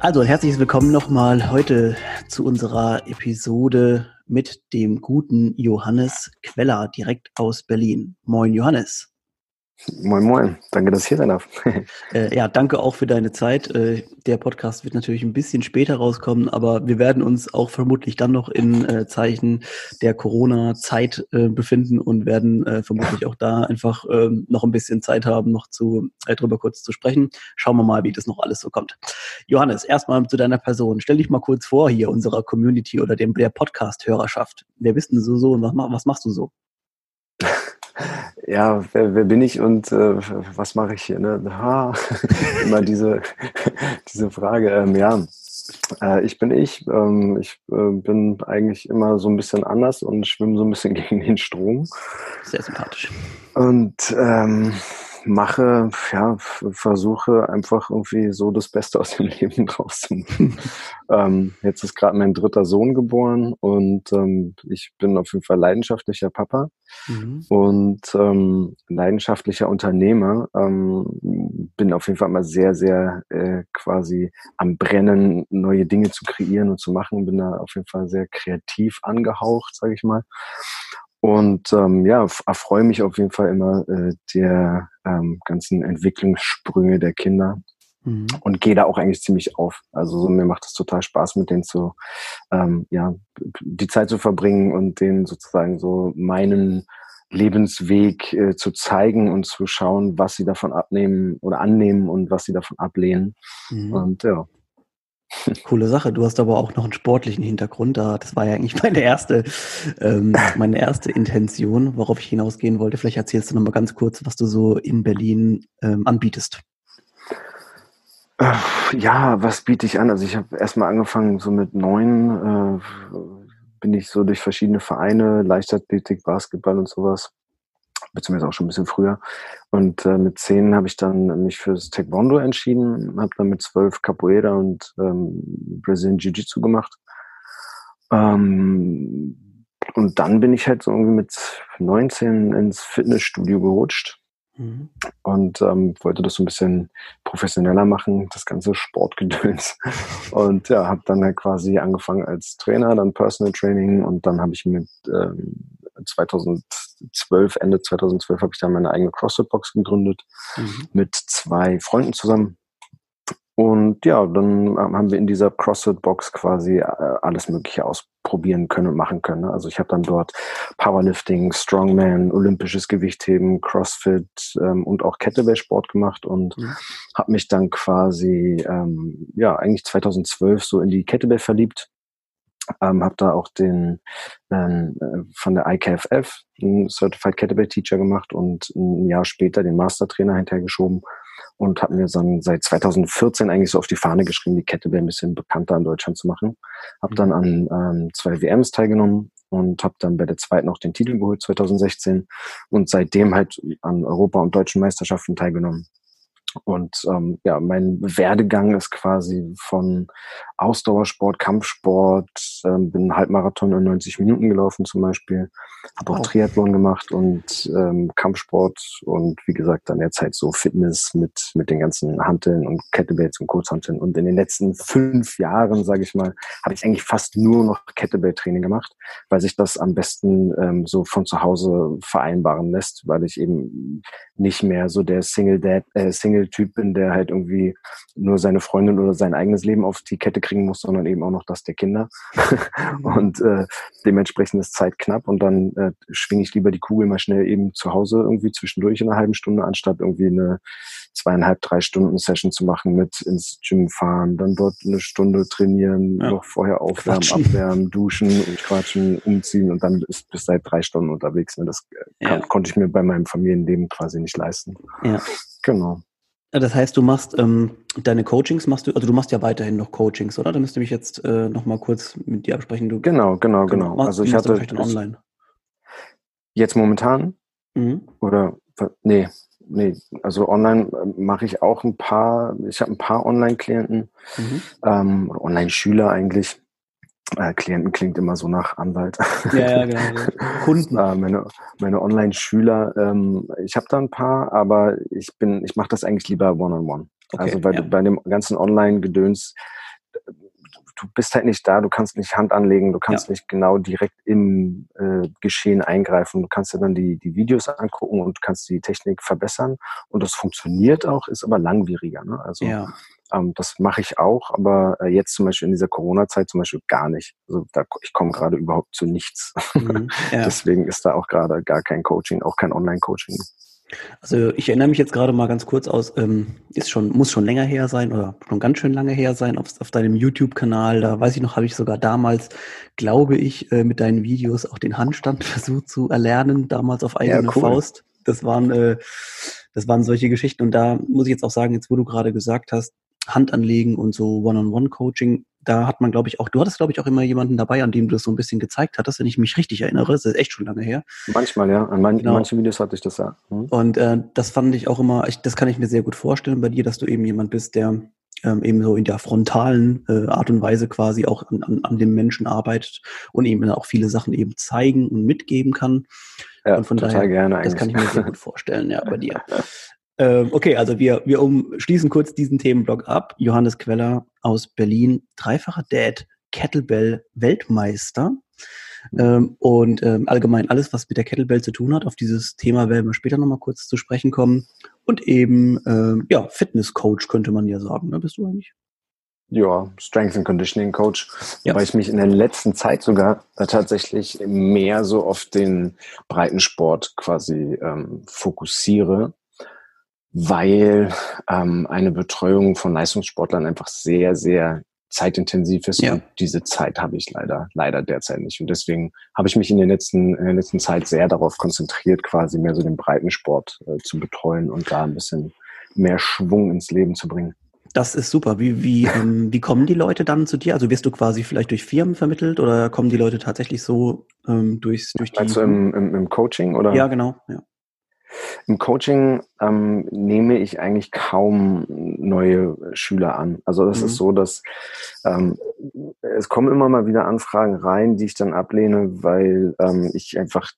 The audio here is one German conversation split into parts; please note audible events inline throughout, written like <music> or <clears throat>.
Also, herzliches Willkommen nochmal heute zu unserer Episode mit dem guten Johannes Queller direkt aus Berlin. Moin, Johannes. Moin, moin. Danke, dass ich hier sein darf. <laughs> äh, ja, danke auch für deine Zeit. Äh, der Podcast wird natürlich ein bisschen später rauskommen, aber wir werden uns auch vermutlich dann noch in äh, Zeichen der Corona-Zeit äh, befinden und werden äh, vermutlich auch da einfach ähm, noch ein bisschen Zeit haben, noch zu äh, drüber kurz zu sprechen. Schauen wir mal, wie das noch alles so kommt. Johannes, erstmal zu deiner Person. Stell dich mal kurz vor hier unserer Community oder dem der Podcast-Hörerschaft. Wer bist denn so so und was, was machst du so? <laughs> ja, wer, wer bin ich und äh, was mache ich hier? Ne? Ha, <laughs> immer diese, <laughs> diese Frage. Ähm, ja, äh, ich bin ich. Ähm, ich äh, bin eigentlich immer so ein bisschen anders und schwimme so ein bisschen <laughs> gegen den Strom. Sehr sympathisch. Und ähm, mache, ja, versuche einfach irgendwie so das Beste aus dem <laughs> Leben draus zu machen. ähm, jetzt ist gerade mein dritter Sohn geboren und ähm, ich bin auf jeden Fall leidenschaftlicher Papa mhm. und ähm, leidenschaftlicher Unternehmer. Ähm, bin auf jeden Fall immer sehr, sehr äh, quasi am Brennen, neue Dinge zu kreieren und zu machen. Bin da auf jeden Fall sehr kreativ angehaucht, sage ich mal. Und ähm, ja, erfreue mich auf jeden Fall immer äh, der ähm, ganzen Entwicklungssprünge der Kinder mhm. und gehe da auch eigentlich ziemlich auf. Also so, mir macht es total Spaß, mit denen zu, ähm, ja, die Zeit zu verbringen und denen sozusagen so meinen Lebensweg äh, zu zeigen und zu schauen, was sie davon abnehmen oder annehmen und was sie davon ablehnen. Mhm. Und ja, Coole Sache. Du hast aber auch noch einen sportlichen Hintergrund. Da, das war ja eigentlich <laughs> meine erste, ähm, meine erste Intention, worauf ich hinausgehen wollte. Vielleicht erzählst du noch mal ganz kurz, was du so in Berlin ähm, anbietest. Ja, was biete ich an? Also ich habe erstmal angefangen, so mit neun äh, bin ich so durch verschiedene Vereine, Leichtathletik, Basketball und sowas beziehungsweise auch schon ein bisschen früher. Und äh, mit zehn habe ich dann mich fürs Taekwondo entschieden, habe dann mit zwölf Capoeira und ähm, Brazilian Jiu-Jitsu gemacht. Ähm, und dann bin ich halt so irgendwie mit 19 ins Fitnessstudio gerutscht mhm. und ähm, wollte das so ein bisschen professioneller machen, das ganze Sportgedöns. <laughs> und ja, habe dann halt quasi angefangen als Trainer, dann Personal Training und dann habe ich mit ähm, 2012, Ende 2012 habe ich dann meine eigene CrossFit-Box gegründet mhm. mit zwei Freunden zusammen. Und ja, dann haben wir in dieser CrossFit-Box quasi äh, alles Mögliche ausprobieren können und machen können. Also ich habe dann dort Powerlifting, Strongman, olympisches Gewichtheben, CrossFit ähm, und auch Kettlebell-Sport gemacht und mhm. habe mich dann quasi, ähm, ja, eigentlich 2012 so in die Kettlebell verliebt ähm, habe da auch den ähm, äh, von der IKFF einen Certified Kettlebell Teacher gemacht und ein Jahr später den Mastertrainer hinterhergeschoben und habe mir dann seit 2014 eigentlich so auf die Fahne geschrieben, die Kettlebell ein bisschen bekannter in Deutschland zu machen. Habe dann an ähm, zwei WMs teilgenommen und habe dann bei der zweiten auch den Titel geholt 2016 und seitdem halt an Europa- und deutschen Meisterschaften teilgenommen. Und ähm, ja, mein Werdegang ist quasi von Ausdauersport, Kampfsport, ähm, bin Halbmarathon in 90 Minuten gelaufen zum Beispiel, habe auch Triathlon gemacht und ähm, Kampfsport und wie gesagt dann derzeit so Fitness mit mit den ganzen Hanteln und Kettlebells und Kurzhanteln. Und in den letzten fünf Jahren, sage ich mal, habe ich eigentlich fast nur noch Kettlebell-Training gemacht, weil sich das am besten ähm, so von zu Hause vereinbaren lässt, weil ich eben nicht mehr so der Single Dad, äh, Single Typ bin, der halt irgendwie nur seine Freundin oder sein eigenes Leben auf die Kette kriegen muss, sondern eben auch noch das der Kinder. <laughs> Mhm. und äh, dementsprechend ist Zeit knapp und dann äh, schwinge ich lieber die Kugel mal schnell eben zu Hause irgendwie zwischendurch in einer halben Stunde, anstatt irgendwie eine zweieinhalb, drei Stunden Session zu machen mit ins Gym fahren, dann dort eine Stunde trainieren, ja. noch vorher aufwärmen, quatschen. abwärmen, duschen und quatschen, umziehen und dann ist bis seit drei Stunden unterwegs. Ne? Das äh, ja. konnte ich mir bei meinem Familienleben quasi nicht leisten. Ja. Genau. Das heißt, du machst ähm, deine Coachings, machst du, also du machst ja weiterhin noch Coachings, oder? Da müsste ich jetzt äh, noch mal kurz mit dir absprechen. Du, genau, genau, genau. also ich hatte dann online. Jetzt momentan? Mhm. Oder nee, nee, also online äh, mache ich auch ein paar, ich habe ein paar Online-Klienten, mhm. ähm, Online-Schüler eigentlich. Äh, Klienten klingt immer so nach Anwalt. Ja, ja genau. <laughs> Kunden. äh, meine meine Online-Schüler, ähm, ich habe da ein paar, aber ich bin, ich mache das eigentlich lieber one-on-one. -on -one. Okay, also weil ja. bei dem ganzen Online-Gedöns du bist halt nicht da, du kannst nicht Hand anlegen, du kannst ja. nicht genau direkt im äh, Geschehen eingreifen. Du kannst dir dann die, die Videos angucken und kannst die Technik verbessern. Und das funktioniert auch, ist aber langwieriger. Ne? Also ja. ähm, das mache ich auch, aber äh, jetzt zum Beispiel in dieser Corona-Zeit zum Beispiel gar nicht. Also da, ich komme gerade überhaupt zu nichts. Mhm, <laughs> ja. Deswegen ist da auch gerade gar kein Coaching, auch kein Online-Coaching. Also ich erinnere mich jetzt gerade mal ganz kurz aus, ähm, ist schon, muss schon länger her sein oder schon ganz schön lange her sein auf, auf deinem YouTube-Kanal. Da weiß ich noch, habe ich sogar damals, glaube ich, äh, mit deinen Videos auch den Handstand <laughs> versucht zu erlernen, damals auf eigene ja, cool. Faust. Das waren, äh, das waren solche Geschichten. Und da muss ich jetzt auch sagen, jetzt wo du gerade gesagt hast, Hand anlegen und so One-on-One-Coaching, da hat man, glaube ich, auch, du hattest, glaube ich, auch immer jemanden dabei, an dem du das so ein bisschen gezeigt hattest, wenn ich mich richtig erinnere. Das ist echt schon lange her. Manchmal, ja. An man, genau. manchen Videos hatte ich das ja. Mhm. Und äh, das fand ich auch immer, ich, das kann ich mir sehr gut vorstellen bei dir, dass du eben jemand bist, der ähm, eben so in der frontalen äh, Art und Weise quasi auch an, an, an dem Menschen arbeitet und eben auch viele Sachen eben zeigen und mitgeben kann. Ja, und von total daher, gerne eigentlich. Das kann ich mir sehr gut vorstellen, ja, bei dir. <laughs> Ähm, okay, also wir, wir umschließen kurz diesen Themenblock ab. Johannes Queller aus Berlin, dreifacher Dad, Kettlebell-Weltmeister. Ähm, und ähm, allgemein alles, was mit der Kettlebell zu tun hat. Auf dieses Thema werden wir später nochmal kurz zu sprechen kommen. Und eben, ähm, ja, Fitness-Coach könnte man ja sagen. Ne? Bist du eigentlich? Ja, Strength and Conditioning Coach, ja. weil ich mich in der letzten Zeit sogar tatsächlich mehr so auf den Breitensport quasi ähm, fokussiere weil ähm, eine Betreuung von Leistungssportlern einfach sehr, sehr zeitintensiv ist ja. und diese Zeit habe ich leider, leider derzeit nicht. Und deswegen habe ich mich in, den letzten, in der letzten Zeit sehr darauf konzentriert, quasi mehr so den Breitensport äh, zu betreuen und da ein bisschen mehr Schwung ins Leben zu bringen. Das ist super. Wie, wie, <laughs> ähm, wie kommen die Leute dann zu dir? Also wirst du quasi vielleicht durch Firmen vermittelt oder kommen die Leute tatsächlich so ähm, durchs, durch die... Also im, im, im Coaching oder? Ja, genau. Ja. Im Coaching ähm, nehme ich eigentlich kaum neue Schüler an. Also das mhm. ist so, dass ähm, es kommen immer mal wieder Anfragen rein, die ich dann ablehne, weil ähm, ich einfach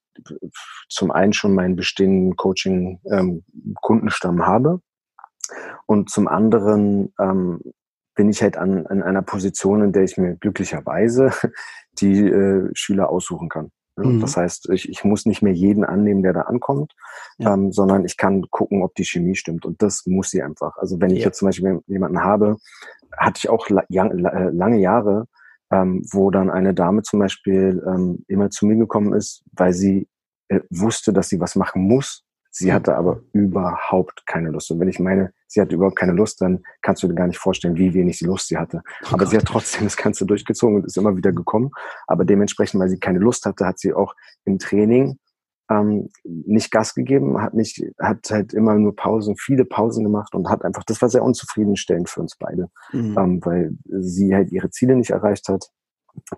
zum einen schon meinen bestehenden Coaching-Kundenstamm ähm, habe und zum anderen ähm, bin ich halt an, an einer Position, in der ich mir glücklicherweise <laughs> die äh, Schüler aussuchen kann. Mhm. Das heißt, ich, ich muss nicht mehr jeden annehmen, der da ankommt, ja. ähm, sondern ich kann gucken, ob die Chemie stimmt. Und das muss sie einfach. Also wenn ich ja. jetzt zum Beispiel jemanden habe, hatte ich auch äh, lange Jahre, ähm, wo dann eine Dame zum Beispiel ähm, immer zu mir gekommen ist, weil sie äh, wusste, dass sie was machen muss, Sie hatte aber überhaupt keine Lust. Und wenn ich meine, sie hatte überhaupt keine Lust, dann kannst du dir gar nicht vorstellen, wie wenig sie Lust sie hatte. Oh aber Gott. sie hat trotzdem das Ganze durchgezogen und ist immer wieder gekommen. Aber dementsprechend, weil sie keine Lust hatte, hat sie auch im Training ähm, nicht Gas gegeben, hat nicht, hat halt immer nur Pausen, viele Pausen gemacht und hat einfach, das war sehr unzufriedenstellend für uns beide, mhm. ähm, weil sie halt ihre Ziele nicht erreicht hat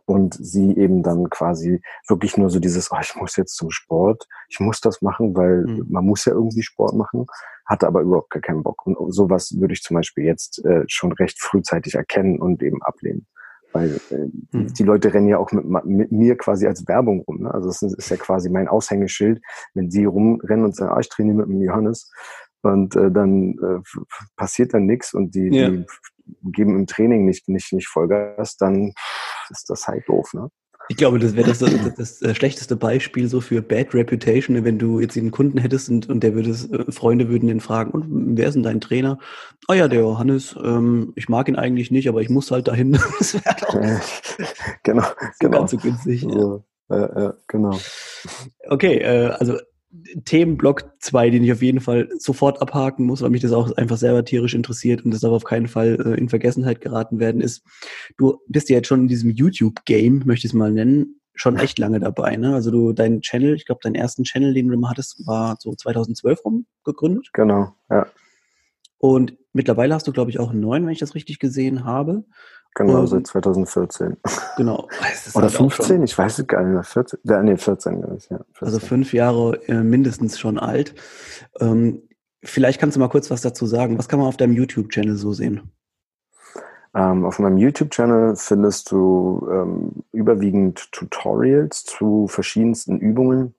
und sie eben dann quasi wirklich nur so dieses, oh, ich muss jetzt zum Sport, ich muss das machen, weil mhm. man muss ja irgendwie Sport machen, hatte aber überhaupt gar keinen Bock. Und sowas würde ich zum Beispiel jetzt äh, schon recht frühzeitig erkennen und eben ablehnen. Weil äh, mhm. die Leute rennen ja auch mit, mit mir quasi als Werbung rum. Ne? Also es ist ja quasi mein Aushängeschild, wenn sie rumrennen und sagen, ah, ich trainiere mit dem Johannes und äh, dann äh, passiert dann nichts und die, ja. die geben im Training nicht, nicht, nicht Vollgas, dann ist das halt doof, ne? Ich glaube, das wäre das, das, das, äh, schlechteste Beispiel so für Bad Reputation, wenn du jetzt einen Kunden hättest und, und der würde, äh, Freunde würden den fragen, und wer ist denn dein Trainer? Ah ja, der Johannes, ähm, ich mag ihn eigentlich nicht, aber ich muss halt dahin. <laughs> das wäre doch genau, genau. ganz so günstig. So, ja. Äh, äh, genau. Okay, äh, also Themenblock 2, den ich auf jeden Fall sofort abhaken muss, weil mich das auch einfach selber tierisch interessiert und das darf auf keinen Fall äh, in Vergessenheit geraten werden, ist, du bist ja jetzt schon in diesem YouTube-Game, möchte ich es mal nennen, schon echt lange dabei. Ne? Also du, dein Channel, ich glaube, deinen ersten Channel, den du mal hattest, war so 2012 rum gegründet. Genau, ja. Und mittlerweile hast du, glaube ich, auch einen neuen, wenn ich das richtig gesehen habe. Genau, um, seit 2014. Genau. <laughs> Oder halt 15, ich weiß es gar nicht mehr. 14, ja, nee, 14, ja, 14. Also fünf Jahre äh, mindestens schon alt. Ähm, vielleicht kannst du mal kurz was dazu sagen. Was kann man auf deinem YouTube-Channel so sehen? Ähm, auf meinem YouTube-Channel findest du ähm, überwiegend Tutorials zu verschiedensten Übungen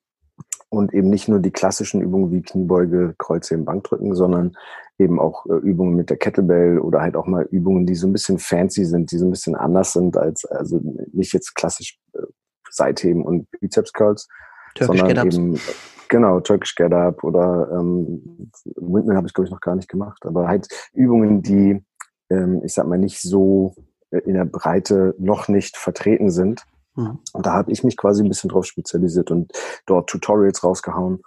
und eben nicht nur die klassischen Übungen wie Kniebeuge, Kreuzheben, Bankdrücken, sondern eben auch äh, Übungen mit der Kettlebell oder halt auch mal Übungen, die so ein bisschen fancy sind, die so ein bisschen anders sind als, also nicht jetzt klassisch äh, Seitheben und Bizeps Curls, Turkish sondern eben, genau, Turkish Get Up oder ähm, Windmill habe ich glaube ich noch gar nicht gemacht, aber halt Übungen, die, ähm, ich sag mal, nicht so äh, in der Breite noch nicht vertreten sind. Mhm. Und da habe ich mich quasi ein bisschen drauf spezialisiert und dort Tutorials rausgehauen.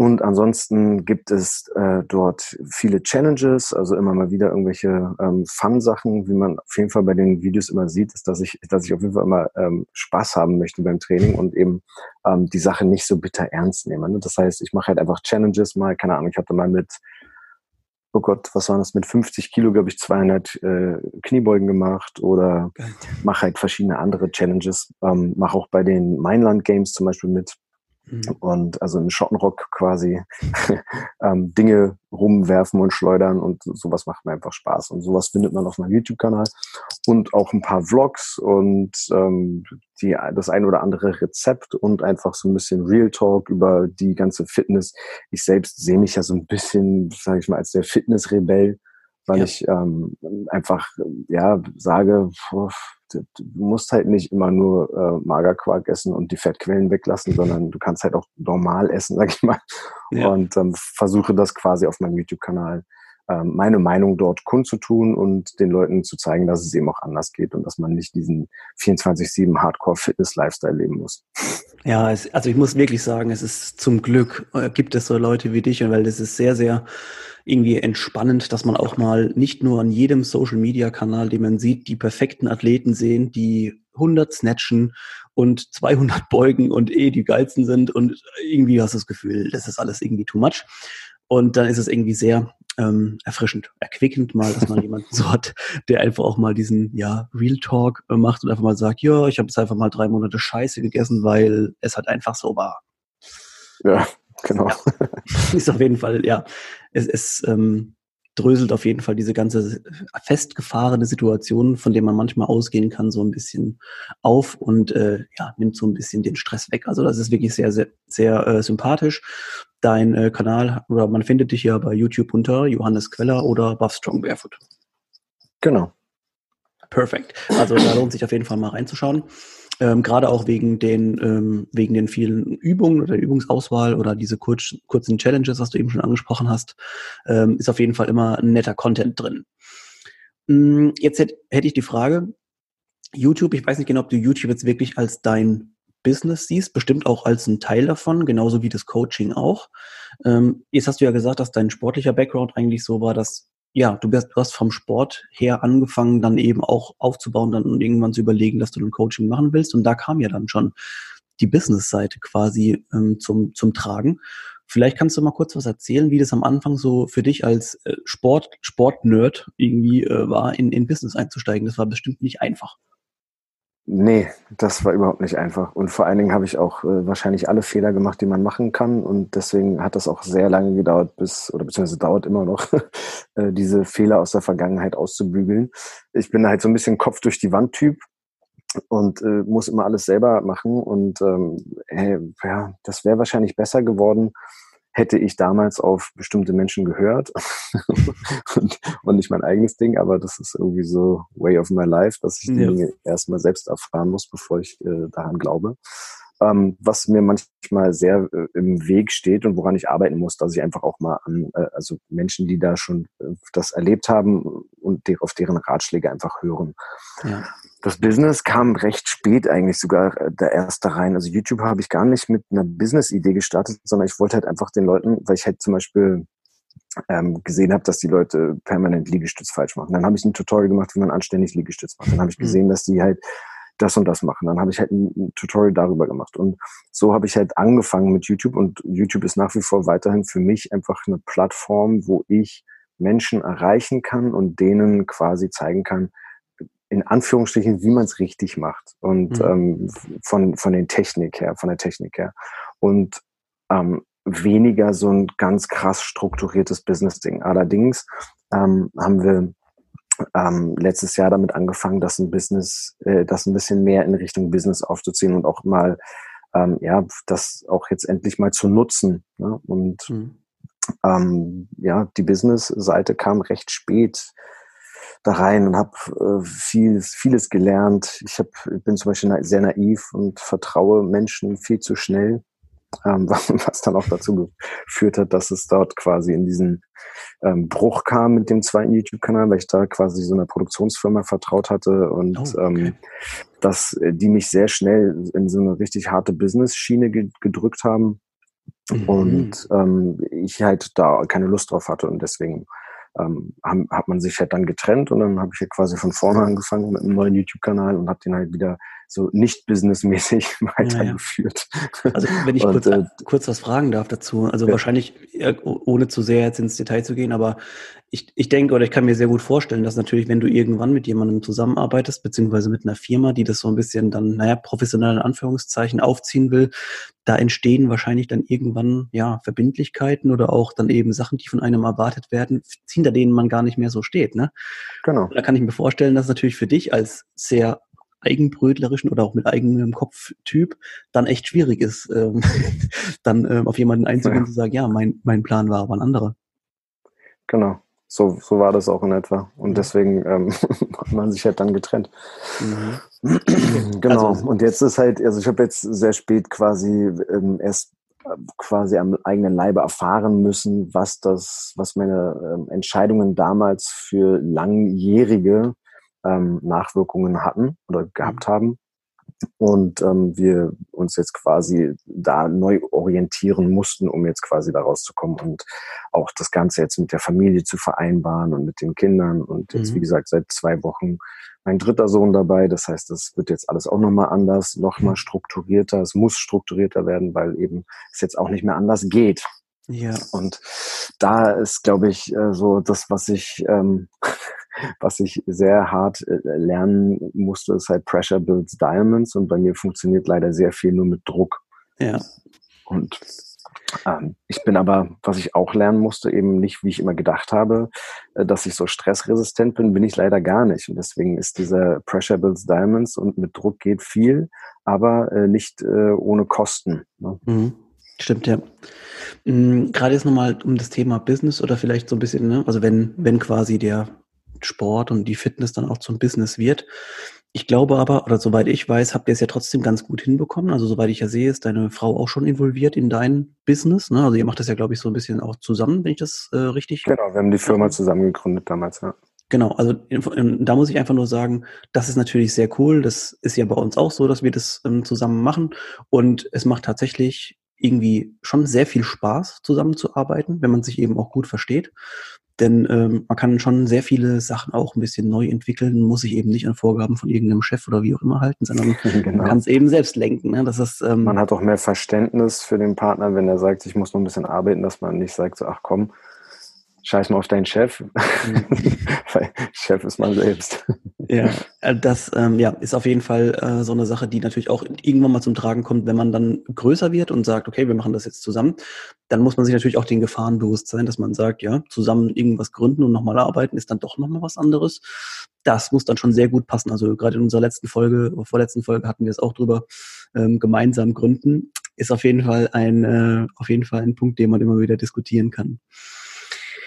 Und ansonsten gibt es äh, dort viele Challenges, also immer mal wieder irgendwelche ähm, Fun-Sachen, wie man auf jeden Fall bei den Videos immer sieht, ist, dass ich, dass ich auf jeden Fall immer ähm, Spaß haben möchte beim Training und eben ähm, die Sache nicht so bitter ernst nehme. Ne? Das heißt, ich mache halt einfach Challenges mal, keine Ahnung, ich hatte mal mit, oh Gott, was war das, mit 50 Kilo, glaube ich, 200 äh, Kniebeugen gemacht oder mache halt verschiedene andere Challenges, ähm, mache auch bei den Mainland Games zum Beispiel mit Mhm. Und also im Schottenrock quasi <laughs> ähm, Dinge rumwerfen und schleudern und sowas macht mir einfach Spaß. Und sowas findet man auf meinem YouTube-Kanal und auch ein paar Vlogs und ähm, die, das ein oder andere Rezept und einfach so ein bisschen Real Talk über die ganze Fitness. Ich selbst sehe mich ja so ein bisschen, sage ich mal, als der Fitness-Rebell, weil ja. ich ähm, einfach ja sage, du musst halt nicht immer nur äh, Magerquark essen und die Fettquellen weglassen, <laughs> sondern du kannst halt auch normal essen, <laughs> sag ich mal. Ja. Und ähm, versuche das quasi auf meinem YouTube-Kanal meine Meinung dort kundzutun und den Leuten zu zeigen, dass es eben auch anders geht und dass man nicht diesen 24-7 Hardcore-Fitness-Lifestyle leben muss. Ja, es, also ich muss wirklich sagen, es ist zum Glück, äh, gibt es so Leute wie dich, weil das ist sehr, sehr irgendwie entspannend, dass man auch mal nicht nur an jedem Social Media Kanal, den man sieht, die perfekten Athleten sehen, die 100 snatchen und 200 <laughs> beugen und eh die geilsten sind und irgendwie hast du das Gefühl, das ist alles irgendwie too much. Und dann ist es irgendwie sehr ähm, erfrischend, erquickend mal, dass man <laughs> jemanden so hat, der einfach auch mal diesen ja Real Talk äh, macht und einfach mal sagt, ja, ich habe jetzt einfach mal drei Monate Scheiße gegessen, weil es halt einfach so war. Ja, genau. Ja. <laughs> Ist auf jeden Fall, ja, es, es ähm, dröselt auf jeden Fall diese ganze festgefahrene Situation, von der man manchmal ausgehen kann, so ein bisschen auf und äh, ja, nimmt so ein bisschen den Stress weg. Also das ist wirklich sehr, sehr, sehr äh, sympathisch. Dein äh, Kanal, oder man findet dich ja bei YouTube unter Johannes Queller oder Buff Strong Barefoot. Genau. Perfekt. Also da lohnt sich auf jeden Fall mal reinzuschauen. Ähm, Gerade auch wegen den, ähm, wegen den vielen Übungen oder Übungsauswahl oder diese kurz, kurzen Challenges, was du eben schon angesprochen hast, ähm, ist auf jeden Fall immer ein netter Content drin. Mm, jetzt hätte hätt ich die Frage, YouTube, ich weiß nicht genau, ob du YouTube jetzt wirklich als dein Business siehst, bestimmt auch als ein Teil davon, genauso wie das Coaching auch. Ähm, jetzt hast du ja gesagt, dass dein sportlicher Background eigentlich so war, dass ja, du, bist, du hast vom Sport her angefangen, dann eben auch aufzubauen dann und irgendwann zu überlegen, dass du ein Coaching machen willst. Und da kam ja dann schon die Business-Seite quasi ähm, zum, zum Tragen. Vielleicht kannst du mal kurz was erzählen, wie das am Anfang so für dich als äh, Sport, Sport-Nerd irgendwie äh, war, in, in Business einzusteigen. Das war bestimmt nicht einfach. Nee, das war überhaupt nicht einfach. Und vor allen Dingen habe ich auch äh, wahrscheinlich alle Fehler gemacht, die man machen kann. Und deswegen hat das auch sehr lange gedauert, bis, oder beziehungsweise dauert immer noch, <laughs> äh, diese Fehler aus der Vergangenheit auszubügeln. Ich bin halt so ein bisschen Kopf durch die Wand Typ und äh, muss immer alles selber machen. Und ähm, hey, ja, das wäre wahrscheinlich besser geworden, hätte ich damals auf bestimmte Menschen gehört <laughs> und, und, nicht mein eigenes Ding, aber das ist irgendwie so way of my life, dass ich ja. Dinge erstmal selbst erfahren muss, bevor ich äh, daran glaube. Ähm, was mir manchmal sehr äh, im Weg steht und woran ich arbeiten muss, dass ich einfach auch mal an, äh, also Menschen, die da schon äh, das erlebt haben und die, auf deren Ratschläge einfach hören. Ja das Business kam recht spät eigentlich sogar äh, der erste rein. Also YouTube habe ich gar nicht mit einer Business-Idee gestartet, sondern ich wollte halt einfach den Leuten, weil ich halt zum Beispiel ähm, gesehen habe, dass die Leute permanent Liegestütz falsch machen. Dann habe ich ein Tutorial gemacht, wie man anständig Liegestütz macht. Dann habe ich mhm. gesehen, dass die halt das und das machen. Dann habe ich halt ein Tutorial darüber gemacht. Und so habe ich halt angefangen mit YouTube. Und YouTube ist nach wie vor weiterhin für mich einfach eine Plattform, wo ich Menschen erreichen kann und denen quasi zeigen kann, in Anführungsstrichen, wie man es richtig macht und mhm. ähm, von, von den Technik her, von der Technik her. Und ähm, weniger so ein ganz krass strukturiertes Business-Ding. Allerdings ähm, haben wir ähm, letztes Jahr damit angefangen, das ein Business, äh, das ein bisschen mehr in Richtung Business aufzuziehen und auch mal, ähm, ja, das auch jetzt endlich mal zu nutzen. Ne? Und mhm. ähm, ja, die Business-Seite kam recht spät da rein und habe äh, vieles, vieles gelernt. Ich hab, bin zum Beispiel sehr naiv und vertraue Menschen viel zu schnell ähm, <laughs> was dann auch dazu geführt hat, dass es dort quasi in diesen ähm, Bruch kam mit dem zweiten YouTube-Kanal, weil ich da quasi so einer Produktionsfirma vertraut hatte und oh, okay. ähm, dass äh, die mich sehr schnell in so eine richtig harte Business-Schiene ge gedrückt haben mhm. und ähm, ich halt da keine Lust drauf hatte und deswegen ähm, haben, hat man sich halt dann getrennt und dann habe ich ja quasi von vorne angefangen mit einem neuen YouTube-Kanal und habe den halt wieder so nicht businessmäßig weitergeführt. <laughs> Ja, ja. Also wenn ich und, kurz, äh, kurz was fragen darf dazu, also ja. wahrscheinlich ohne zu sehr jetzt ins Detail zu gehen, aber ich, ich denke oder ich kann mir sehr gut vorstellen, dass natürlich, wenn du irgendwann mit jemandem zusammenarbeitest, beziehungsweise mit einer Firma, die das so ein bisschen dann, naja, professionell in Anführungszeichen aufziehen will, da entstehen wahrscheinlich dann irgendwann, ja, Verbindlichkeiten oder auch dann eben Sachen, die von einem erwartet werden, hinter denen man gar nicht mehr so steht, ne? Genau. Da kann ich mir vorstellen, dass natürlich für dich als sehr eigenbrötlerischen oder auch mit eigenem Kopftyp dann echt schwierig ist, ähm, <laughs> dann ähm, auf jemanden einzugehen ja. und zu sagen, ja, mein, mein Plan war aber ein anderer. Genau. So, so war das auch in etwa. Und deswegen ähm, <laughs> hat man sich halt dann getrennt. Mhm. <clears throat> genau. Also, und jetzt ist halt, also ich habe jetzt sehr spät quasi ähm, erst quasi am eigenen Leibe erfahren müssen, was das, was meine ähm, Entscheidungen damals für langjährige ähm, Nachwirkungen hatten oder gehabt mhm. haben und ähm, wir uns jetzt quasi da neu orientieren mussten, um jetzt quasi da rauszukommen und auch das Ganze jetzt mit der Familie zu vereinbaren und mit den Kindern und jetzt, mhm. wie gesagt, seit zwei Wochen mein dritter Sohn dabei. Das heißt, das wird jetzt alles auch nochmal anders, nochmal mhm. strukturierter. Es muss strukturierter werden, weil eben es jetzt auch nicht mehr anders geht. Ja. Und da ist, glaube ich, äh, so das, was ich ähm, was ich sehr hart äh, lernen musste, ist halt Pressure builds Diamonds und bei mir funktioniert leider sehr viel nur mit Druck. Ja. Und ähm, ich bin aber, was ich auch lernen musste, eben nicht, wie ich immer gedacht habe, äh, dass ich so stressresistent bin, bin ich leider gar nicht. Und deswegen ist dieser Pressure builds Diamonds und mit Druck geht viel, aber äh, nicht äh, ohne Kosten. Ne? Mhm. Stimmt, ja. Mhm, gerade jetzt nochmal um das Thema Business oder vielleicht so ein bisschen, ne? also wenn, wenn quasi der Sport und die Fitness dann auch zum Business wird. Ich glaube aber, oder soweit ich weiß, habt ihr es ja trotzdem ganz gut hinbekommen. Also soweit ich ja sehe, ist deine Frau auch schon involviert in dein Business. Ne? Also ihr macht das ja, glaube ich, so ein bisschen auch zusammen, wenn ich das äh, richtig. Genau, wir haben die Firma zusammen gegründet damals, ja. Genau, also da muss ich einfach nur sagen, das ist natürlich sehr cool. Das ist ja bei uns auch so, dass wir das ähm, zusammen machen. Und es macht tatsächlich irgendwie schon sehr viel Spaß, zusammenzuarbeiten, wenn man sich eben auch gut versteht. Denn ähm, man kann schon sehr viele Sachen auch ein bisschen neu entwickeln, muss sich eben nicht an Vorgaben von irgendeinem Chef oder wie auch immer halten, sondern <laughs> genau. man kann es eben selbst lenken. Ne? Das ist, ähm, man hat auch mehr Verständnis für den Partner, wenn er sagt, ich muss noch ein bisschen arbeiten, dass man nicht sagt, so, ach komm, scheiß mal auf deinen Chef, mhm. <laughs> weil Chef ist man selbst. Ja, äh, das ähm, ja, ist auf jeden Fall äh, so eine Sache, die natürlich auch irgendwann mal zum Tragen kommt, wenn man dann größer wird und sagt, okay, wir machen das jetzt zusammen. Dann muss man sich natürlich auch den Gefahren bewusst sein, dass man sagt, ja, zusammen irgendwas gründen und nochmal arbeiten ist dann doch nochmal was anderes. Das muss dann schon sehr gut passen. Also gerade in unserer letzten Folge, vorletzten Folge hatten wir es auch drüber, ähm, gemeinsam gründen, ist auf jeden Fall ein, äh, auf jeden Fall ein Punkt, den man immer wieder diskutieren kann.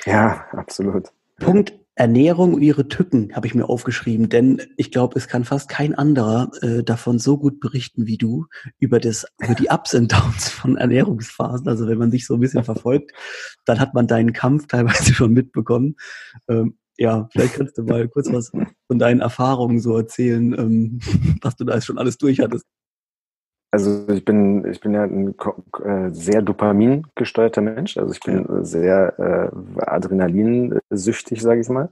Ja, absolut. Punkt Ernährung und ihre Tücken habe ich mir aufgeschrieben, denn ich glaube, es kann fast kein anderer äh, davon so gut berichten wie du über das über die Ups und Downs von Ernährungsphasen. Also wenn man dich so ein bisschen verfolgt, dann hat man deinen Kampf teilweise schon mitbekommen. Ähm, ja, vielleicht kannst du mal kurz was von deinen Erfahrungen so erzählen, ähm, was du da schon alles durch hattest. Also ich bin, ich bin ja ein äh, sehr dopamingesteuerter Mensch. Also ich bin ja. sehr äh, adrenalinsüchtig, sage ich mal.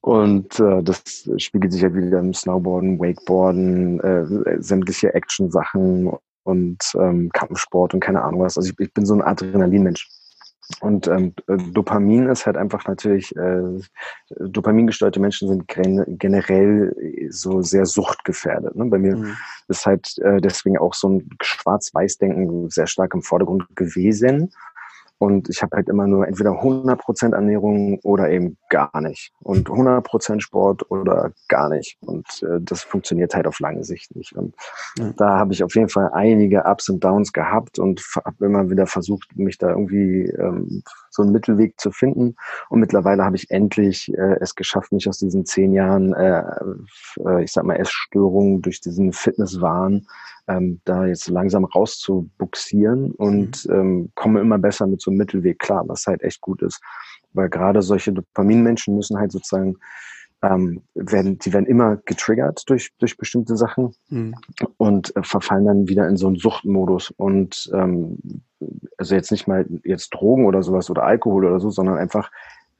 Und äh, das spiegelt sich ja wieder im Snowboarden, Wakeboarden, äh, sämtliche Action-Sachen und ähm, Kampfsport und keine Ahnung was. Also ich, ich bin so ein Adrenalinmensch. Und ähm, Dopamin ist halt einfach natürlich, äh, dopamingesteuerte Menschen sind generell so sehr suchtgefährdet. Ne? Bei mir mhm. ist halt äh, deswegen auch so ein Schwarz-Weiß-Denken sehr stark im Vordergrund gewesen. Und ich habe halt immer nur entweder 100% Ernährung oder eben gar nicht. Und 100% Sport oder gar nicht. Und äh, das funktioniert halt auf lange Sicht nicht. Und ja. da habe ich auf jeden Fall einige Ups und Downs gehabt und habe immer wieder versucht, mich da irgendwie ähm, so einen Mittelweg zu finden. Und mittlerweile habe ich endlich äh, es geschafft, mich aus diesen zehn Jahren, äh, äh, ich sag mal, Essstörungen durch diesen Fitnesswahn ähm, da jetzt langsam rauszubuxieren und mhm. ähm, komme immer besser mit so einem Mittelweg klar, was halt echt gut ist. Weil gerade solche Dopaminmenschen müssen halt sozusagen ähm, werden, die werden immer getriggert durch, durch bestimmte Sachen mhm. und äh, verfallen dann wieder in so einen Suchtmodus. Und ähm, also jetzt nicht mal jetzt Drogen oder sowas oder Alkohol oder so, sondern einfach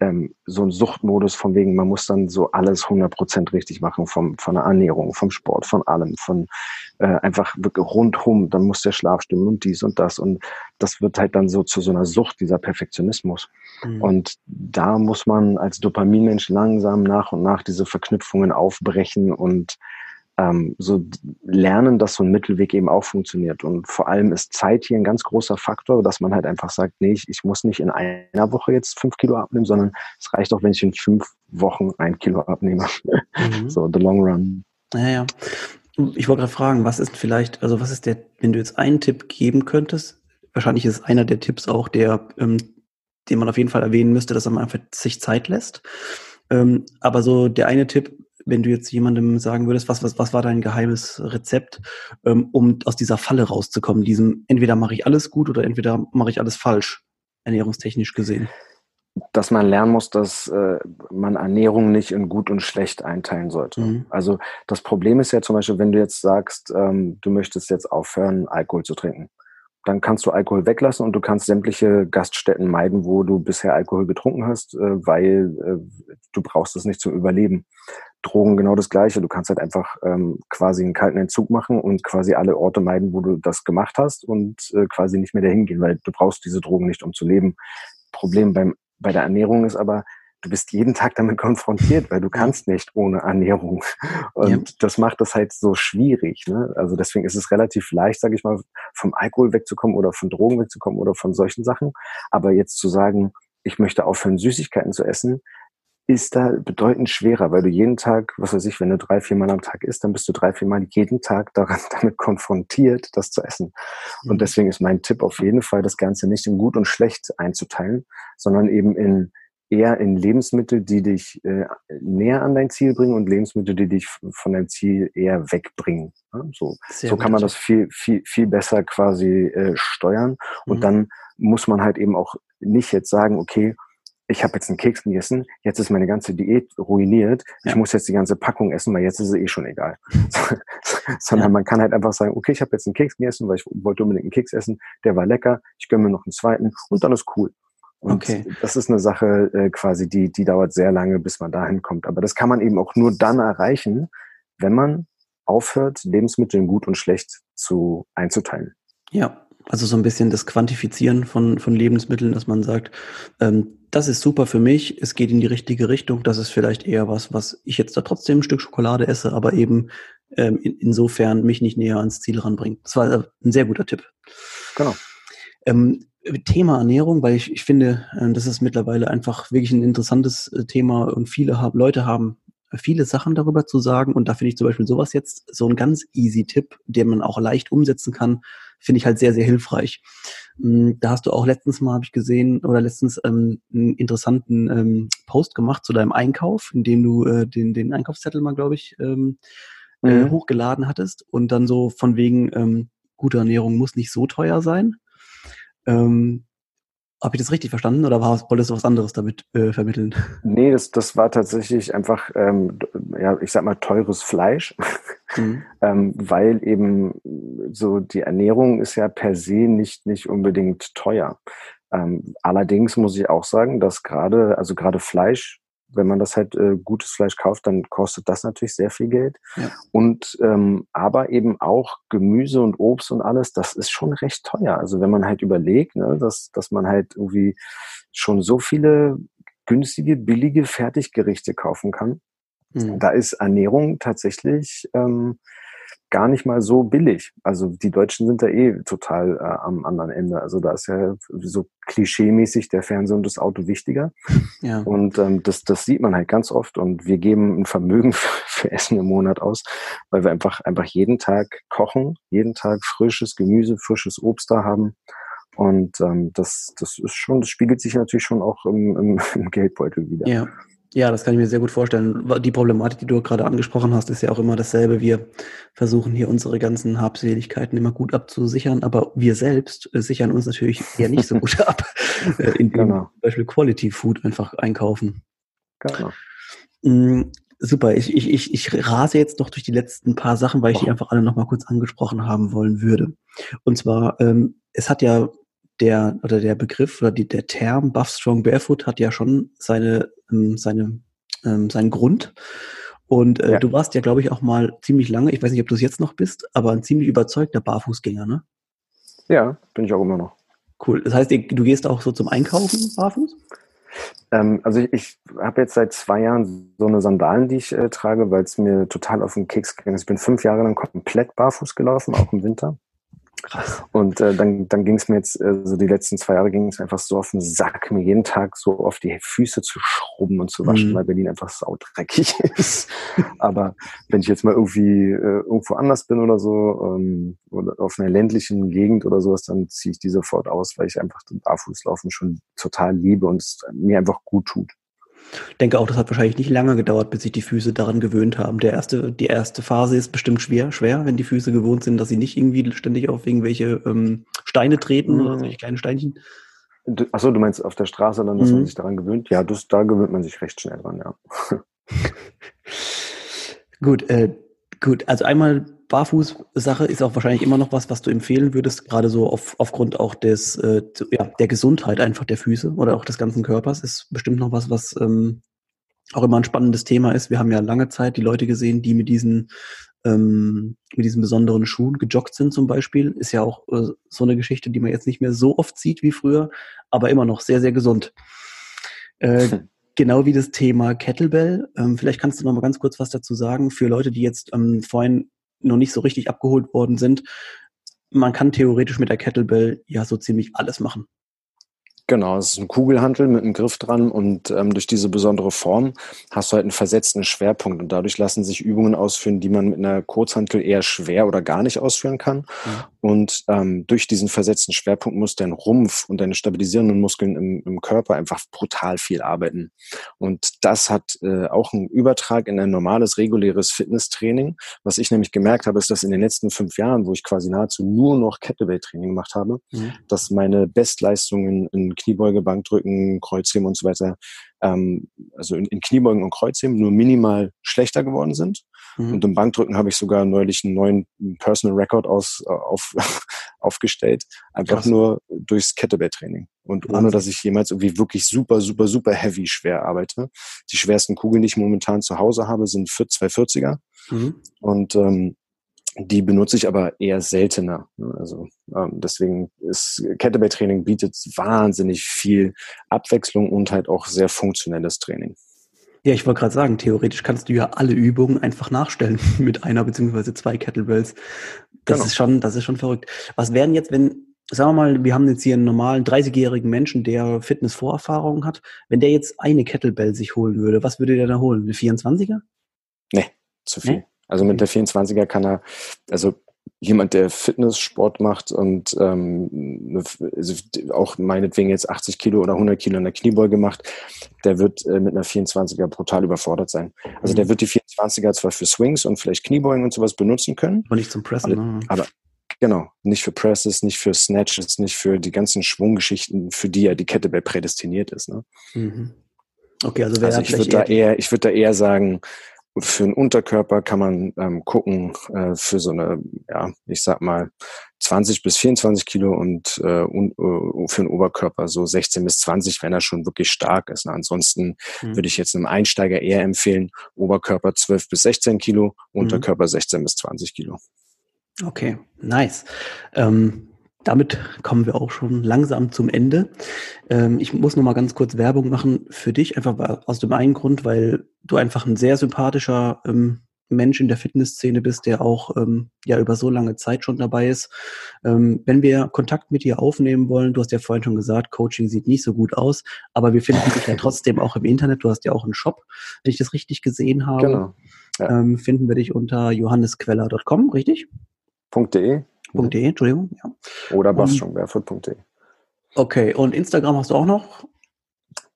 ähm, so ein Suchtmodus von wegen, man muss dann so alles 100% richtig machen, vom, von der Ernährung, vom Sport, von allem, von äh, einfach wirklich rundum, dann muss der Schlaf stimmen und dies und das und das wird halt dann so zu so einer Sucht, dieser Perfektionismus. Mhm. Und da muss man als Dopaminmensch langsam nach und nach diese Verknüpfungen aufbrechen und ähm, so lernen, dass so ein Mittelweg eben auch funktioniert. Und vor allem ist Zeit hier ein ganz großer Faktor, dass man halt einfach sagt, nee, ich, ich muss nicht in einer Woche jetzt fünf Kilo abnehmen, sondern es reicht auch, wenn ich in fünf Wochen ein Kilo abnehme. Mhm. <laughs> so, the long run. Ja, ja. Ich wollte gerade fragen, was ist vielleicht, also was ist der, wenn du jetzt einen Tipp geben könntest, wahrscheinlich ist einer der Tipps auch der, ähm, den man auf jeden Fall erwähnen müsste, dass man einfach sich Zeit lässt. Ähm, aber so der eine Tipp, wenn du jetzt jemandem sagen würdest, was, was, was war dein geheimes Rezept, ähm, um aus dieser Falle rauszukommen, diesem entweder mache ich alles gut oder entweder mache ich alles falsch, ernährungstechnisch gesehen? Dass man lernen muss, dass äh, man Ernährung nicht in gut und schlecht einteilen sollte. Mhm. Also das Problem ist ja zum Beispiel, wenn du jetzt sagst, ähm, du möchtest jetzt aufhören, Alkohol zu trinken dann kannst du Alkohol weglassen und du kannst sämtliche Gaststätten meiden, wo du bisher Alkohol getrunken hast, äh, weil äh, du brauchst es nicht zum Überleben. Drogen genau das Gleiche. Du kannst halt einfach ähm, quasi einen kalten Entzug machen und quasi alle Orte meiden, wo du das gemacht hast und äh, quasi nicht mehr dahin gehen, weil du brauchst diese Drogen nicht, um zu leben. Problem beim, bei der Ernährung ist aber, du bist jeden Tag damit konfrontiert, weil du kannst nicht ohne Ernährung. Und ja. das macht das halt so schwierig. Ne? Also deswegen ist es relativ leicht, sage ich mal, vom Alkohol wegzukommen oder von Drogen wegzukommen oder von solchen Sachen. Aber jetzt zu sagen, ich möchte aufhören, Süßigkeiten zu essen, ist da bedeutend schwerer, weil du jeden Tag, was weiß ich, wenn du drei, vier Mal am Tag isst, dann bist du drei, vier Mal jeden Tag daran, <laughs> damit konfrontiert, das zu essen. Und mhm. deswegen ist mein Tipp auf jeden Fall, das Ganze nicht in gut und schlecht einzuteilen, sondern eben in eher in Lebensmittel, die dich äh, näher an dein Ziel bringen und Lebensmittel, die dich von deinem Ziel eher wegbringen. Ja, so so kann man das viel, viel, viel besser quasi äh, steuern. Und mhm. dann muss man halt eben auch nicht jetzt sagen, okay, ich habe jetzt einen Keks gegessen, jetzt ist meine ganze Diät ruiniert, ja. ich muss jetzt die ganze Packung essen, weil jetzt ist es eh schon egal. <laughs> Sondern ja. man kann halt einfach sagen, okay, ich habe jetzt einen Keks gegessen, weil ich wollte unbedingt einen Keks essen, der war lecker, ich gönne mir noch einen zweiten und dann ist cool. Und okay. das ist eine Sache äh, quasi, die, die dauert sehr lange, bis man dahin kommt. Aber das kann man eben auch nur dann erreichen, wenn man aufhört, Lebensmittel gut und schlecht zu einzuteilen. Ja, also so ein bisschen das Quantifizieren von, von Lebensmitteln, dass man sagt, ähm, das ist super für mich, es geht in die richtige Richtung, das ist vielleicht eher was, was ich jetzt da trotzdem ein Stück Schokolade esse, aber eben ähm, in, insofern mich nicht näher ans Ziel ranbringt. Das war äh, ein sehr guter Tipp. Genau. Ähm, Thema Ernährung, weil ich, ich finde, äh, das ist mittlerweile einfach wirklich ein interessantes äh, Thema und viele haben, Leute haben viele Sachen darüber zu sagen und da finde ich zum Beispiel sowas jetzt so ein ganz easy Tipp, den man auch leicht umsetzen kann, finde ich halt sehr, sehr hilfreich. Mm, da hast du auch letztens mal, habe ich gesehen, oder letztens ähm, einen interessanten ähm, Post gemacht zu deinem Einkauf, in dem du äh, den, den Einkaufszettel mal, glaube ich, ähm, äh, mhm. äh, hochgeladen hattest und dann so von wegen, ähm, gute Ernährung muss nicht so teuer sein. Ähm, habe ich das richtig verstanden oder war, wolltest du was anderes damit äh, vermitteln? <laughs> Nee, das, das war tatsächlich einfach, ähm, ja, ich sag mal, teures Fleisch, <laughs> mhm. ähm, weil eben so die Ernährung ist ja per se nicht, nicht unbedingt teuer. Ähm, allerdings muss ich auch sagen, dass gerade, also gerade Fleisch wenn man das halt äh, gutes Fleisch kauft, dann kostet das natürlich sehr viel Geld. Ja. Und ähm, aber eben auch Gemüse und Obst und alles, das ist schon recht teuer. Also wenn man halt überlegt, ne, dass, dass man halt irgendwie schon so viele günstige, billige Fertiggerichte kaufen kann. Mhm. Da ist Ernährung tatsächlich ähm, gar nicht mal so billig. Also die Deutschen sind da eh total äh, am anderen Ende. Also da ist ja so klischeemäßig der Fernseher und das Auto wichtiger. <laughs> Ja. Und ähm, das, das sieht man halt ganz oft. Und wir geben ein Vermögen <laughs> für, für Essen im Monat aus, weil wir einfach, einfach jeden Tag kochen, jeden Tag frisches Gemüse, frisches Obst da haben. Und ähm, das, das ist schon, das spiegelt sich natürlich schon auch im, im, <laughs> im Geldbeutel wieder. Ja. Ja, das kann ich mir sehr gut vorstellen. Die Problematik, die du gerade angesprochen hast, ist ja auch immer dasselbe. Wir versuchen hier unsere ganzen Habseligkeiten immer gut abzusichern, aber wir selbst äh, sichern uns natürlich eher nicht so gut <laughs> ab, äh, indem genau. zum Beispiel Quality Food einfach einkaufen. Genau. Mhm, super, ich, ich, ich, ich rase jetzt noch durch die letzten paar Sachen, weil ich die einfach alle nochmal kurz angesprochen haben wollen würde. Und zwar, ähm, es hat ja der oder der Begriff oder die, der Term Buff Strong Barefoot hat ja schon seine, ähm, seine, ähm, seinen Grund. Und äh, ja. du warst ja, glaube ich, auch mal ziemlich lange, ich weiß nicht, ob du es jetzt noch bist, aber ein ziemlich überzeugter Barfußgänger, ne? Ja, bin ich auch immer noch. Cool. Das heißt, du gehst auch so zum Einkaufen barfuß? Ähm, also ich, ich habe jetzt seit zwei Jahren so eine Sandalen, die ich äh, trage, weil es mir total auf den Keks gegangen ist. Ich bin fünf Jahre lang komplett barfuß gelaufen, auch im Winter. Krass. Und äh, dann, dann ging es mir jetzt, äh, so die letzten zwei Jahre ging es einfach so auf den Sack, mir jeden Tag so auf die Füße zu schrubben und zu waschen, mhm. weil Berlin einfach saudreckig <laughs> ist. Aber wenn ich jetzt mal irgendwie äh, irgendwo anders bin oder so, ähm, oder auf einer ländlichen Gegend oder sowas, dann ziehe ich die sofort aus, weil ich einfach den Barfußlaufen schon total liebe und es mir einfach gut tut. Ich denke auch, das hat wahrscheinlich nicht lange gedauert, bis sich die Füße daran gewöhnt haben. Der erste, die erste Phase ist bestimmt schwer, schwer, wenn die Füße gewohnt sind, dass sie nicht irgendwie ständig auf irgendwelche ähm, Steine treten mhm. oder irgendwelche kleinen Steinchen. Achso, du meinst auf der Straße dann, dass mhm. man sich daran gewöhnt? Ja, das, da gewöhnt man sich recht schnell dran, ja. <laughs> <laughs> gut, äh, gut. Also einmal Barfuß-Sache ist auch wahrscheinlich immer noch was, was du empfehlen würdest, gerade so auf, aufgrund auch des, äh, ja, der Gesundheit einfach der Füße oder auch des ganzen Körpers, ist bestimmt noch was, was ähm, auch immer ein spannendes Thema ist. Wir haben ja lange Zeit die Leute gesehen, die mit diesen ähm, mit diesen besonderen Schuhen gejoggt sind zum Beispiel. Ist ja auch äh, so eine Geschichte, die man jetzt nicht mehr so oft sieht wie früher, aber immer noch sehr, sehr gesund. Äh. <laughs> Genau wie das Thema Kettlebell. Ähm, vielleicht kannst du noch mal ganz kurz was dazu sagen für Leute, die jetzt ähm, vorhin noch nicht so richtig abgeholt worden sind. Man kann theoretisch mit der Kettlebell ja so ziemlich alles machen. Genau, es ist ein Kugelhantel mit einem Griff dran und ähm, durch diese besondere Form hast du halt einen versetzten Schwerpunkt und dadurch lassen sich Übungen ausführen, die man mit einer Kurzhantel eher schwer oder gar nicht ausführen kann. Mhm. Und ähm, durch diesen versetzten Schwerpunkt muss dein Rumpf und deine stabilisierenden Muskeln im, im Körper einfach brutal viel arbeiten. Und das hat äh, auch einen Übertrag in ein normales, reguläres Fitnesstraining. Was ich nämlich gemerkt habe, ist, dass in den letzten fünf Jahren, wo ich quasi nahezu nur noch Kettlebell-Training gemacht habe, mhm. dass meine Bestleistungen in Kniebeuge, Bankdrücken, Kreuzheben und so weiter, ähm, also in, in Kniebeugen und Kreuzheben nur minimal schlechter geworden sind. Mhm. Und im Bankdrücken habe ich sogar neulich einen neuen Personal Record aus, äh, auf, <laughs> aufgestellt. Einfach Krass. nur durchs Kettlebell-Training. Und ohne, dass ich jemals irgendwie wirklich super, super, super heavy schwer arbeite. Die schwersten Kugeln, die ich momentan zu Hause habe, sind 240er. Mhm. Und ähm, die benutze ich aber eher seltener. Ne? Also ähm, deswegen ist Kettlebell-Training bietet wahnsinnig viel Abwechslung und halt auch sehr funktionelles Training. Ja, ich wollte gerade sagen, theoretisch kannst du ja alle Übungen einfach nachstellen <laughs> mit einer beziehungsweise zwei Kettlebells. Das genau. ist schon, das ist schon verrückt. Was wären jetzt, wenn, sagen wir mal, wir haben jetzt hier einen normalen 30-jährigen Menschen, der Fitness-Vorerfahrung hat, wenn der jetzt eine Kettlebell sich holen würde, was würde der da holen? Eine 24er? Nee, zu viel. Nee? Also mit der 24er kann er, also jemand, der Fitnesssport macht und ähm, also auch meinetwegen jetzt 80 Kilo oder 100 Kilo in der Kniebeuge macht, der wird äh, mit einer 24er brutal überfordert sein. Also mhm. der wird die 24er zwar für Swings und vielleicht Kniebeugen und sowas benutzen können. Aber nicht zum Pressen. Aber, ne? aber genau, nicht für Presses, nicht für Snatches, nicht für die ganzen Schwunggeschichten, für die ja die Kettlebell prädestiniert ist. Ne? Mhm. Okay, also, also ich würde da eher, ich würde da eher sagen, für den Unterkörper kann man ähm, gucken äh, für so eine, ja, ich sag mal 20 bis 24 Kilo und, äh, und äh, für den Oberkörper so 16 bis 20, wenn er schon wirklich stark ist. Ne? Ansonsten mhm. würde ich jetzt einem Einsteiger eher empfehlen, Oberkörper 12 bis 16 Kilo, mhm. Unterkörper mhm. 16 bis 20 Kilo. Okay, nice. Ähm, damit kommen wir auch schon langsam zum Ende. Ähm, ich muss noch mal ganz kurz Werbung machen für dich, einfach aus dem einen Grund, weil du einfach ein sehr sympathischer ähm, Mensch in der Fitnessszene bist, der auch ähm, ja über so lange Zeit schon dabei ist. Wenn wir Kontakt mit dir aufnehmen wollen, du hast ja vorhin schon gesagt, Coaching sieht nicht so gut aus, aber wir finden dich ja trotzdem auch im Internet. Du hast ja auch einen Shop, wenn ich das richtig gesehen habe. Genau. Ja. Finden wir dich unter johannesqueller.com, richtig? .de. .de, Entschuldigung. Ja. Oder bastianbarefoot.de. Okay, und Instagram hast du auch noch?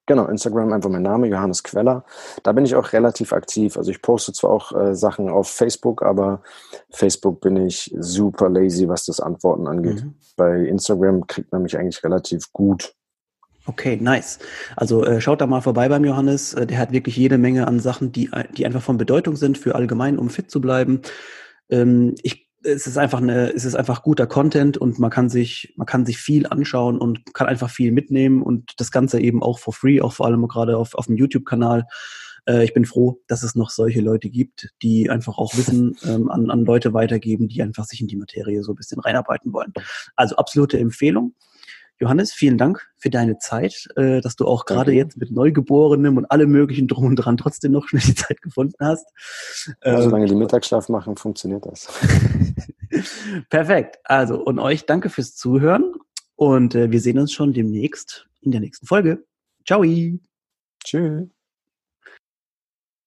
Genau, Instagram einfach mein Name, Johannes Queller. Da bin ich auch relativ aktiv. Also ich poste zwar auch äh, Sachen auf Facebook, aber Facebook bin ich super lazy, was das Antworten angeht. Mhm. Bei Instagram kriegt man mich eigentlich relativ gut. Okay, nice. Also äh, schaut da mal vorbei beim Johannes. Äh, der hat wirklich jede Menge an Sachen, die, die einfach von Bedeutung sind für allgemein, um fit zu bleiben. Ähm, ich es ist einfach eine, es ist einfach guter Content und man kann sich, man kann sich viel anschauen und kann einfach viel mitnehmen und das Ganze eben auch for free, auch vor allem gerade auf, auf dem YouTube-Kanal. Äh, ich bin froh, dass es noch solche Leute gibt, die einfach auch Wissen <laughs> ähm, an, an Leute weitergeben, die einfach sich in die Materie so ein bisschen reinarbeiten wollen. Also absolute Empfehlung. Johannes, vielen Dank für deine Zeit, äh, dass du auch gerade jetzt mit Neugeborenem und allem möglichen drum und dran trotzdem noch schnell die Zeit gefunden hast. Ja, solange die ähm, Mittagsschlaf machen, funktioniert das. <laughs> Perfekt. Also und euch danke fürs Zuhören und äh, wir sehen uns schon demnächst in der nächsten Folge. Ciao. Tschüss.